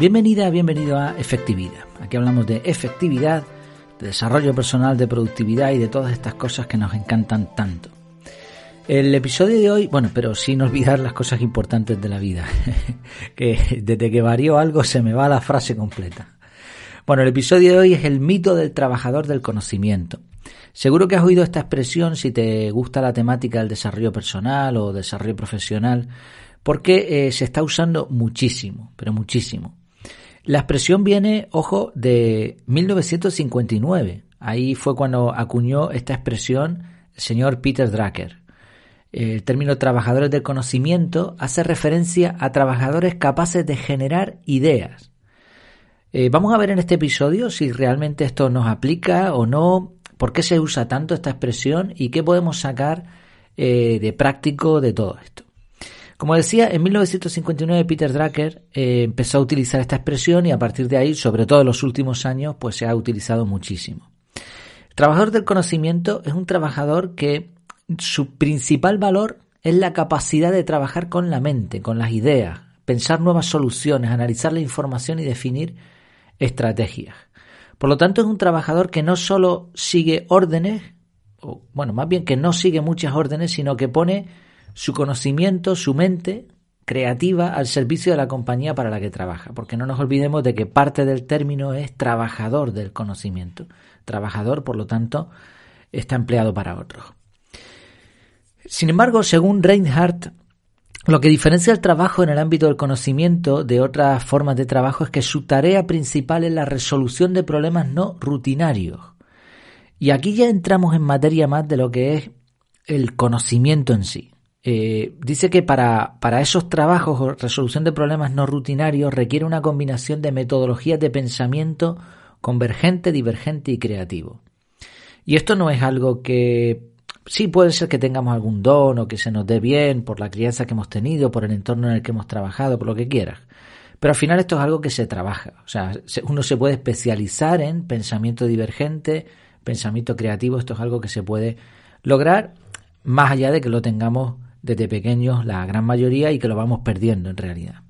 Bienvenida, bienvenido a Efectividad. Aquí hablamos de efectividad, de desarrollo personal, de productividad y de todas estas cosas que nos encantan tanto. El episodio de hoy, bueno, pero sin olvidar las cosas importantes de la vida, que desde que varió algo se me va la frase completa. Bueno, el episodio de hoy es el mito del trabajador del conocimiento. Seguro que has oído esta expresión si te gusta la temática del desarrollo personal o desarrollo profesional, porque eh, se está usando muchísimo, pero muchísimo. La expresión viene, ojo, de 1959. Ahí fue cuando acuñó esta expresión el señor Peter Drucker. El término trabajadores del conocimiento hace referencia a trabajadores capaces de generar ideas. Eh, vamos a ver en este episodio si realmente esto nos aplica o no, por qué se usa tanto esta expresión y qué podemos sacar eh, de práctico de todo esto. Como decía, en 1959 Peter Drucker eh, empezó a utilizar esta expresión y a partir de ahí, sobre todo en los últimos años, pues se ha utilizado muchísimo. El trabajador del conocimiento es un trabajador que su principal valor es la capacidad de trabajar con la mente, con las ideas, pensar nuevas soluciones, analizar la información y definir estrategias. Por lo tanto, es un trabajador que no solo sigue órdenes, o bueno, más bien que no sigue muchas órdenes, sino que pone su conocimiento, su mente creativa al servicio de la compañía para la que trabaja, porque no nos olvidemos de que parte del término es trabajador del conocimiento. Trabajador, por lo tanto, está empleado para otros. Sin embargo, según Reinhardt, lo que diferencia el trabajo en el ámbito del conocimiento de otras formas de trabajo es que su tarea principal es la resolución de problemas no rutinarios. Y aquí ya entramos en materia más de lo que es el conocimiento en sí. Eh, dice que para, para esos trabajos o resolución de problemas no rutinarios requiere una combinación de metodologías de pensamiento convergente, divergente y creativo. Y esto no es algo que sí puede ser que tengamos algún don o que se nos dé bien por la crianza que hemos tenido, por el entorno en el que hemos trabajado, por lo que quieras. Pero al final esto es algo que se trabaja. O sea, uno se puede especializar en pensamiento divergente, pensamiento creativo. Esto es algo que se puede lograr más allá de que lo tengamos desde pequeños la gran mayoría y que lo vamos perdiendo en realidad.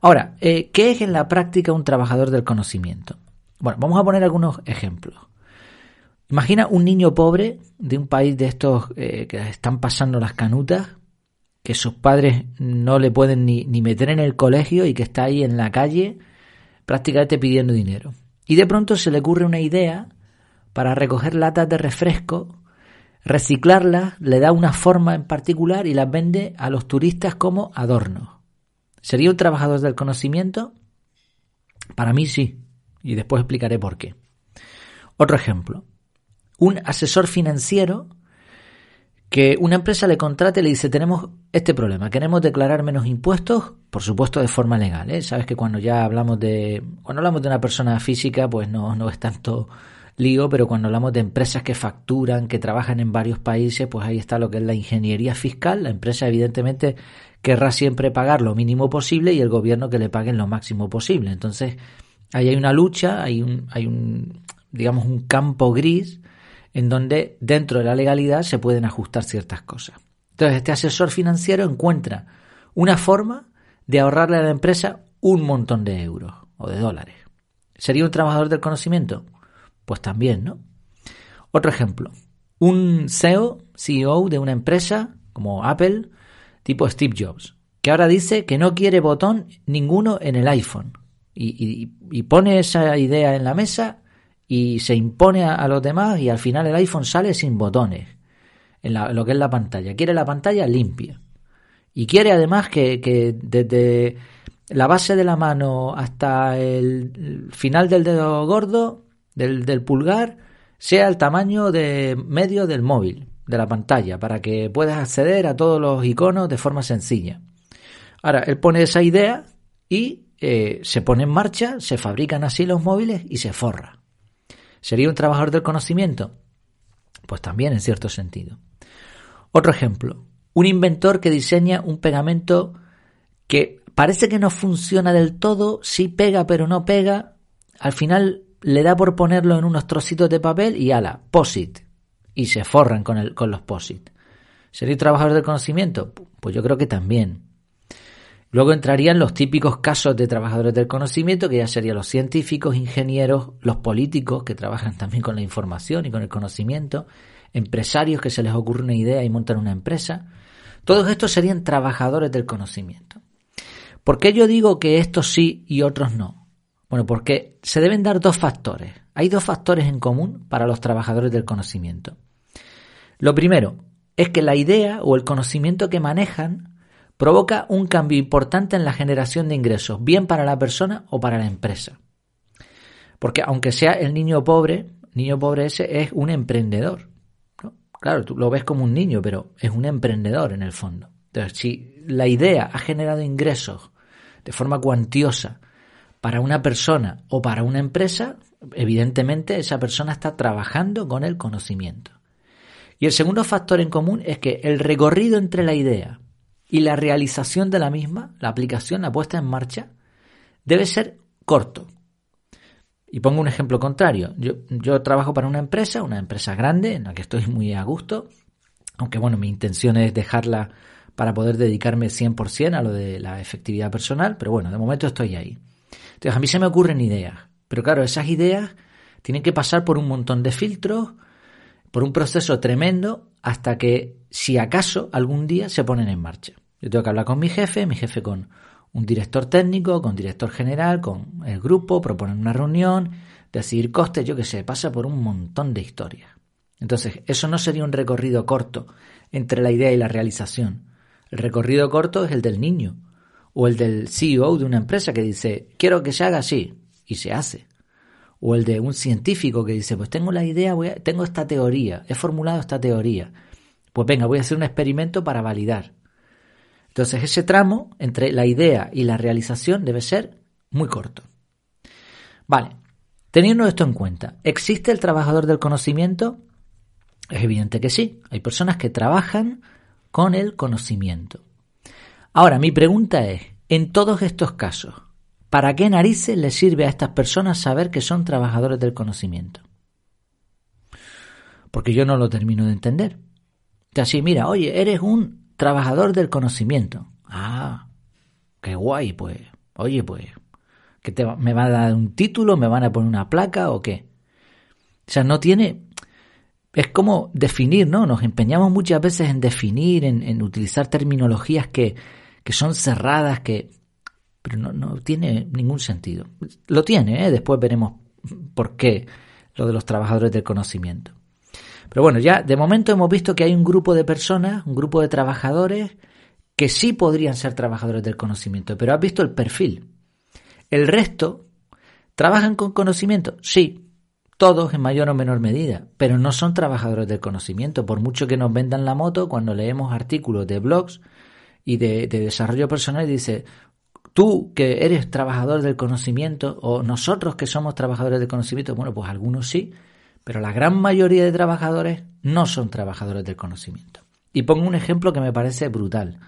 Ahora, eh, ¿qué es en la práctica un trabajador del conocimiento? Bueno, vamos a poner algunos ejemplos. Imagina un niño pobre de un país de estos eh, que están pasando las canutas, que sus padres no le pueden ni, ni meter en el colegio y que está ahí en la calle prácticamente pidiendo dinero. Y de pronto se le ocurre una idea para recoger latas de refresco reciclarlas, le da una forma en particular y las vende a los turistas como adornos. ¿Sería un trabajador del conocimiento? Para mí sí, y después explicaré por qué. Otro ejemplo, un asesor financiero que una empresa le contrate y le dice tenemos este problema, queremos declarar menos impuestos, por supuesto de forma legal. ¿eh? Sabes que cuando ya hablamos de cuando hablamos de una persona física, pues no, no es tanto lío, pero cuando hablamos de empresas que facturan, que trabajan en varios países, pues ahí está lo que es la ingeniería fiscal. La empresa evidentemente querrá siempre pagar lo mínimo posible y el gobierno que le paguen lo máximo posible. Entonces, ahí hay una lucha, hay un, hay un, digamos, un campo gris en donde dentro de la legalidad se pueden ajustar ciertas cosas. Entonces, este asesor financiero encuentra una forma de ahorrarle a la empresa un montón de euros o de dólares. ¿Sería un trabajador del conocimiento? Pues también, ¿no? Otro ejemplo, un CEO, CEO de una empresa como Apple, tipo Steve Jobs, que ahora dice que no quiere botón ninguno en el iPhone. Y, pone esa idea en la mesa y se impone a, los demás y al final el iPhone sale sin botones en, lo que es la pantalla. Quiere la pantalla limpia. Y quiere además que, que desde la base de la mano hasta el final del dedo gordo del, pulgar sea el tamaño de medio del móvil, de la pantalla, para que puedas acceder a todos los iconos de forma sencilla. Ahora, él pone esa idea y eh, se pone en marcha, se fabrican así los móviles y se forra. ¿Sería un trabajador del conocimiento? Pues también en cierto sentido. Otro ejemplo, un inventor que diseña un pegamento que parece que no funciona del todo, sí pega pero no pega, al final le da por ponerlo en unos trocitos de papel y ala, POSIT. Y se forran con, el, con los POSIT. ¿Sería trabajador del conocimiento? Pues yo creo que también. Luego entrarían los típicos casos de trabajadores del conocimiento, que ya serían los científicos, ingenieros, los políticos, que trabajan también con la información y con el conocimiento, empresarios que se les ocurre una idea y montan una empresa. Todos estos serían trabajadores del conocimiento. ¿Por qué yo digo que estos sí y otros no? Bueno, porque se deben dar dos factores. Hay dos factores en común para los trabajadores del conocimiento. Lo primero es que la idea o el conocimiento que manejan provoca un cambio importante en la generación de ingresos, bien para la persona o para la empresa. Porque aunque sea el niño pobre, niño pobre ese es un emprendedor. Claro, tú lo ves como un niño, pero es un emprendedor en el fondo. Entonces, si la idea ha generado ingresos de forma cuantiosa para una persona o para una empresa, evidentemente esa persona está trabajando con el conocimiento. Y el segundo factor en común es que el recorrido entre la idea y la realización de la misma, la aplicación, la puesta en marcha, debe ser corto. Y pongo un ejemplo contrario. Yo, yo trabajo para una empresa, una empresa grande, en la que estoy muy a gusto, aunque bueno, mi intención es dejarla para poder dedicarme 100% a lo de la efectividad personal, pero bueno, de momento estoy ahí. Entonces a mí se me ocurren ideas, pero claro, esas ideas tienen que pasar por un montón de filtros, por un proceso tremendo, hasta que, si acaso, algún día se ponen en marcha. Yo tengo que hablar con mi jefe, mi jefe con un director técnico, con director general, con el grupo, proponer una reunión, decidir costes, yo qué sé, pasa por un montón de historias. Entonces, eso no sería un recorrido corto entre la idea y la realización. El recorrido corto es el del niño o el del CEO de una empresa que dice, quiero que se haga así, y se hace. O el de un científico que dice, pues tengo la idea, tengo esta teoría, he formulado esta teoría. Pues venga, voy a hacer un experimento para validar. Entonces ese tramo entre la idea y la realización debe ser muy corto. Vale, teniendo esto en cuenta, ¿existe el trabajador del conocimiento? Es evidente que sí. Hay personas que trabajan con el conocimiento. Ahora, mi pregunta es, en todos estos casos, ¿para qué narices le sirve a estas personas saber que son trabajadores del conocimiento? Porque yo no lo termino de entender. Así, mira, oye, eres un trabajador del conocimiento. Ah, qué guay, pues. Oye, pues, ¿que te, me va a dar un título? ¿Me van a poner una placa o qué? O sea, no tiene... Es como definir, ¿no? Nos empeñamos muchas veces en definir, en, utilizar terminologías que, que, son cerradas, que... Pero no, no tiene ningún sentido. Lo tiene, ¿eh? Después veremos por qué lo de los trabajadores del conocimiento. Pero bueno, ya de momento hemos visto que hay un grupo de personas, un grupo de trabajadores que sí podrían ser trabajadores del conocimiento, pero has visto el perfil. El resto, ¿trabajan con conocimiento? Sí, todos en mayor o menor medida, pero no son trabajadores del conocimiento. Por mucho que nos vendan la moto, cuando leemos artículos de blogs y de, de desarrollo personal, dice, tú que eres trabajador del conocimiento o nosotros que somos trabajadores del conocimiento, bueno, pues algunos sí, pero la gran mayoría de trabajadores no son trabajadores del conocimiento. Y pongo un ejemplo que me parece brutal.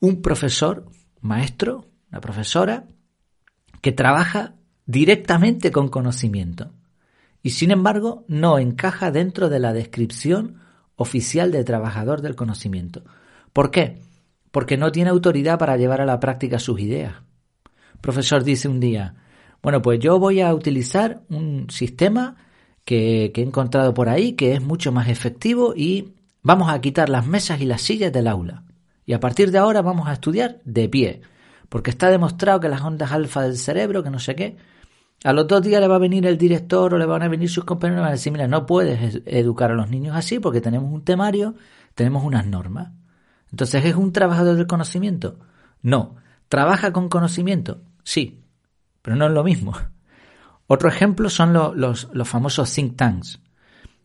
Un profesor, maestro, una profesora, que trabaja directamente con conocimiento y sin embargo no encaja dentro de la descripción oficial de trabajador del conocimiento. ¿Por qué? Porque no tiene autoridad para llevar a la práctica sus ideas. Profesor dice un día, bueno, pues yo voy a utilizar un sistema que, he encontrado por ahí que es mucho más efectivo y vamos a quitar las mesas y las sillas del aula. Y a partir de ahora vamos a estudiar de pie, porque está demostrado que las ondas alfa del cerebro, que no sé qué, a los dos días le va a venir el director o le van a venir sus compañeros y van a decir, mira, no puedes educar a los niños así porque tenemos un temario, tenemos unas normas. Entonces, ¿es un trabajador del conocimiento? No. ¿Trabaja con conocimiento? Sí, pero no es lo mismo. Otro ejemplo son los, famosos think tanks,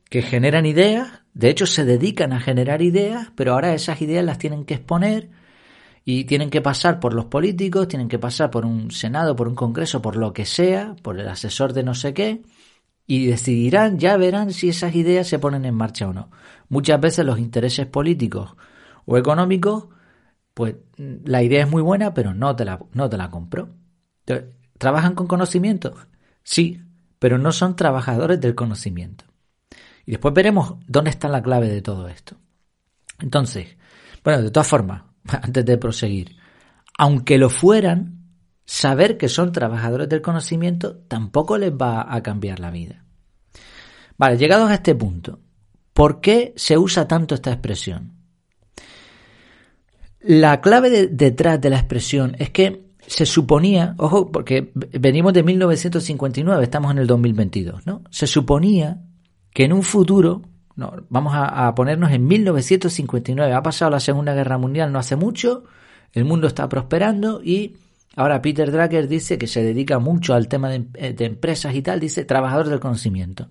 que generan ideas, de hecho se dedican a generar ideas, pero ahora esas ideas las tienen que exponer y tienen que pasar por los políticos, tienen que pasar por un Senado, por un Congreso, por lo que sea, por el asesor de no sé qué, y decidirán, ya verán si esas ideas se ponen en marcha o no. Muchas veces los intereses políticos o económicos, pues la idea es muy buena, pero no te la, no te la compro. ¿Trabajan con conocimiento? Sí, pero no son trabajadores del conocimiento. Y después veremos dónde está la clave de todo esto. Entonces, bueno, de todas formas, antes de proseguir, aunque lo fueran, saber que son trabajadores del conocimiento tampoco les va a cambiar la vida. Vale, llegados a este punto, ¿por qué se usa tanto esta expresión? La clave detrás de la expresión es que se suponía, ojo, porque venimos de 1959, estamos en el 2022, ¿no? Se suponía que en un futuro, no, vamos a, ponernos en 1959, ha pasado la Segunda Guerra Mundial no hace mucho, el mundo está prosperando y ahora Peter Drucker dice que se dedica mucho al tema de, de empresas y tal, dice trabajador del conocimiento.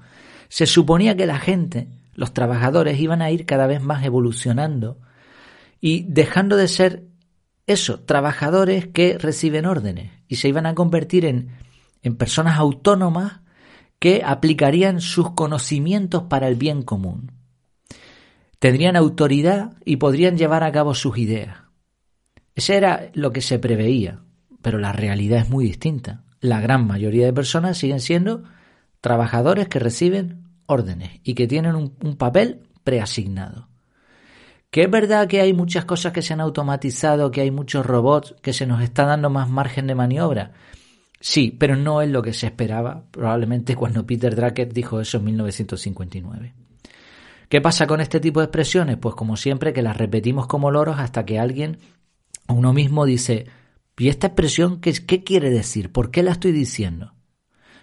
Se suponía que la gente, los trabajadores, iban a ir cada vez más evolucionando y dejando de ser eso, trabajadores que reciben órdenes y se iban a convertir en, en personas autónomas que aplicarían sus conocimientos para el bien común. Tendrían autoridad y podrían llevar a cabo sus ideas. Ese era lo que se preveía, pero la realidad es muy distinta. La gran mayoría de personas siguen siendo trabajadores que reciben órdenes y que tienen un, un papel preasignado. Que es verdad que hay muchas cosas que se han automatizado, que hay muchos robots, que se nos está dando más margen de maniobra. Sí, pero no es lo que se esperaba probablemente cuando Peter Drucker dijo eso en 1959. ¿Qué pasa con este tipo de expresiones? Pues como siempre que las repetimos como loros hasta que alguien, uno mismo dice, ¿y esta expresión qué, qué quiere decir? ¿Por qué la estoy diciendo?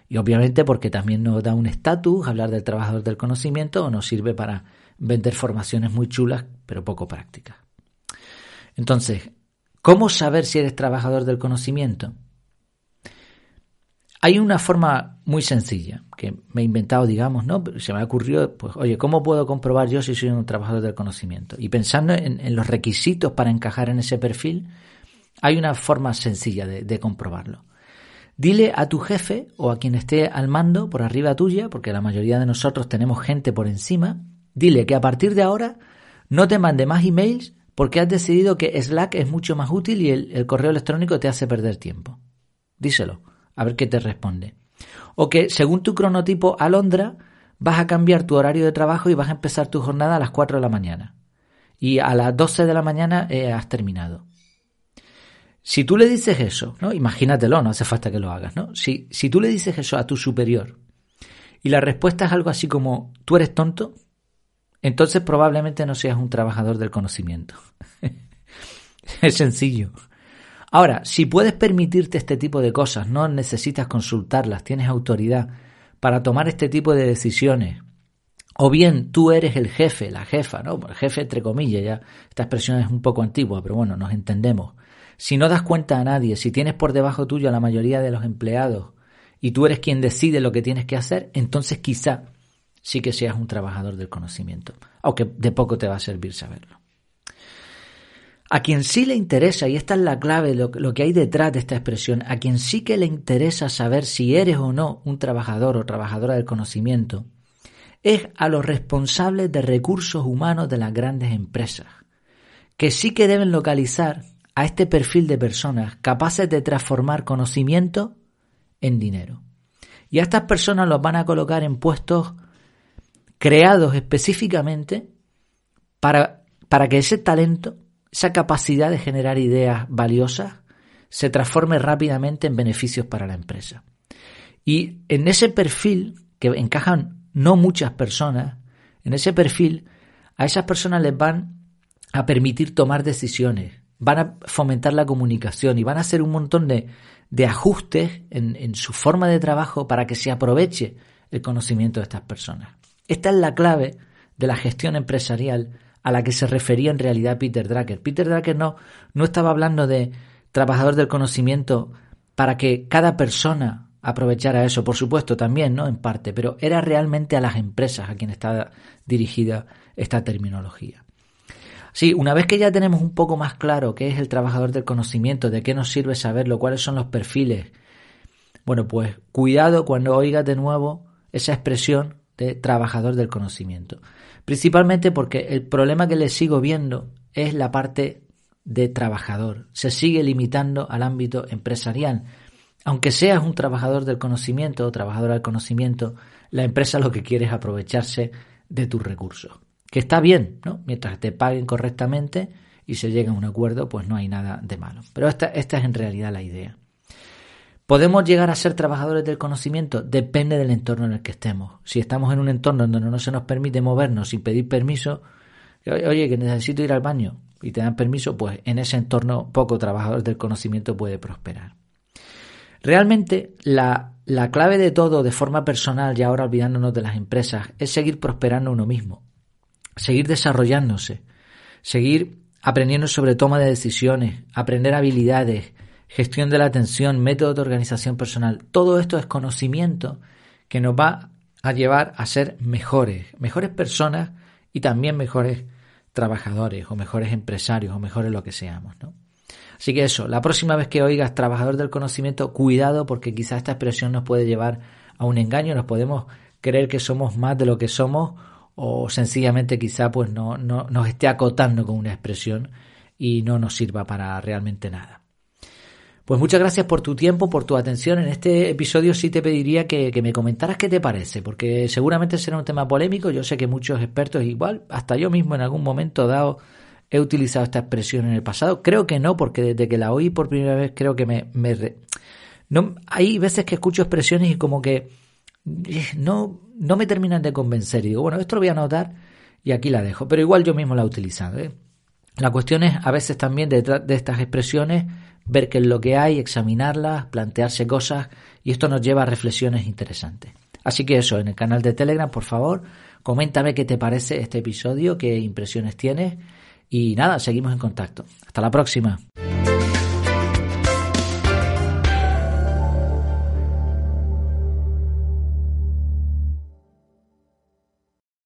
Y obviamente porque también nos da un estatus hablar del trabajador del conocimiento o nos sirve para vender formaciones muy chulas pero poco prácticas. Entonces, ¿cómo saber si eres trabajador del conocimiento? Hay una forma muy sencilla que me he inventado, digamos, ¿no? Se me ha ocurrido, pues, oye, ¿cómo puedo comprobar yo si soy un trabajador del conocimiento? Y pensando en, los requisitos para encajar en ese perfil, hay una forma sencilla de comprobarlo. Dile a tu jefe o a quien esté al mando por arriba tuya, porque la mayoría de nosotros tenemos gente por encima, Dile que a partir de ahora no te mande más emails porque has decidido que Slack es mucho más útil y el, correo electrónico te hace perder tiempo. Díselo, a ver qué te responde. O que según tu cronotipo Alondra vas a cambiar tu horario de trabajo y vas a empezar tu jornada a las 4 de la mañana. Y a las 12 de la mañana eh, has terminado. Si tú le dices eso, ¿no? Imagínatelo, no hace falta que lo hagas, ¿no? Si, si tú le dices eso a tu superior y la respuesta es algo así como, ¿tú eres tonto? Entonces probablemente no seas un trabajador del conocimiento. es sencillo. Ahora, si puedes permitirte este tipo de cosas, no necesitas consultarlas, tienes autoridad para tomar este tipo de decisiones, o bien tú eres el jefe, la jefa, ¿no? El jefe entre comillas, ya esta expresión es un poco antigua, pero bueno, nos entendemos. Si no das cuenta a nadie, si tienes por debajo tuyo a la mayoría de los empleados y tú eres quien decide lo que tienes que hacer, entonces quizá sí que seas un trabajador del conocimiento, aunque de poco te va a servir saberlo. A quien sí le interesa, y esta es la clave, lo, lo, que hay detrás de esta expresión, a quien sí que le interesa saber si eres o no un trabajador o trabajadora del conocimiento, es a los responsables de recursos humanos de las grandes empresas, que sí que deben localizar a este perfil de personas capaces de transformar conocimiento en dinero. Y a estas personas los van a colocar en puestos creados específicamente para, para que ese talento, esa capacidad de generar ideas valiosas, se transforme rápidamente en beneficios para la empresa. Y en ese perfil, que encajan no muchas personas, en ese perfil, a esas personas les van a permitir tomar decisiones, van a fomentar la comunicación y van a hacer un montón de, de ajustes en, en su forma de trabajo para que se aproveche el conocimiento de estas personas. Esta es la clave de la gestión empresarial a la que se refería en realidad Peter Drucker. Peter Drucker no, no estaba hablando de trabajador del conocimiento para que cada persona aprovechara eso, por supuesto también, ¿no? En parte, pero era realmente a las empresas a quien está dirigida esta terminología. Sí, una vez que ya tenemos un poco más claro qué es el trabajador del conocimiento, de qué nos sirve saberlo, cuáles son los perfiles, bueno, pues cuidado cuando oigas de nuevo esa expresión de trabajador del conocimiento. Principalmente porque el problema que le sigo viendo es la parte de trabajador. Se sigue limitando al ámbito empresarial. Aunque seas un trabajador del conocimiento o trabajadora del conocimiento, la empresa lo que quiere es aprovecharse de tus recursos. Que está bien, ¿no? Mientras te paguen correctamente y se llega a un acuerdo, pues no hay nada de malo. Pero esta, esta es en realidad la idea. ¿Podemos llegar a ser trabajadores del conocimiento? Depende del entorno en el que estemos. Si estamos en un entorno donde no se nos permite movernos sin pedir permiso, oye, que necesito ir al baño y te dan permiso, pues en ese entorno poco trabajador del conocimiento puede prosperar. Realmente la, la clave de todo de forma personal y ahora olvidándonos de las empresas es seguir prosperando uno mismo, seguir desarrollándose, seguir aprendiendo sobre toma de decisiones, aprender habilidades, gestión de la atención, método de organización personal. Todo esto es conocimiento que nos va a llevar a ser mejores, mejores personas y también mejores trabajadores o mejores empresarios o mejores lo que seamos, ¿no? Así que eso, la próxima vez que oigas trabajador del conocimiento, cuidado porque quizá esta expresión nos puede llevar a un engaño, nos podemos creer que somos más de lo que somos o sencillamente quizá pues no, no nos esté acotando con una expresión y no nos sirva para realmente nada. Pues muchas gracias por tu tiempo, por tu atención. En este episodio sí te pediría que, me comentaras qué te parece, porque seguramente será un tema polémico. Yo sé que muchos expertos, igual, hasta yo mismo en algún momento dado, he utilizado esta expresión en el pasado. Creo que no, porque desde que la oí por primera vez creo que me... no, hay veces que escucho expresiones y como que eh, no, no me terminan de convencer. Y digo, bueno, esto lo voy a anotar y aquí la dejo. Pero igual yo mismo la he utilizado. ¿eh? La cuestión es, a veces también detrás de estas expresiones, ver qué es lo que hay, examinarlas, plantearse cosas y esto nos lleva a reflexiones interesantes. Así que eso, en el canal de Telegram, por favor, coméntame qué te parece este episodio, qué impresiones tienes y nada, seguimos en contacto. Hasta la próxima.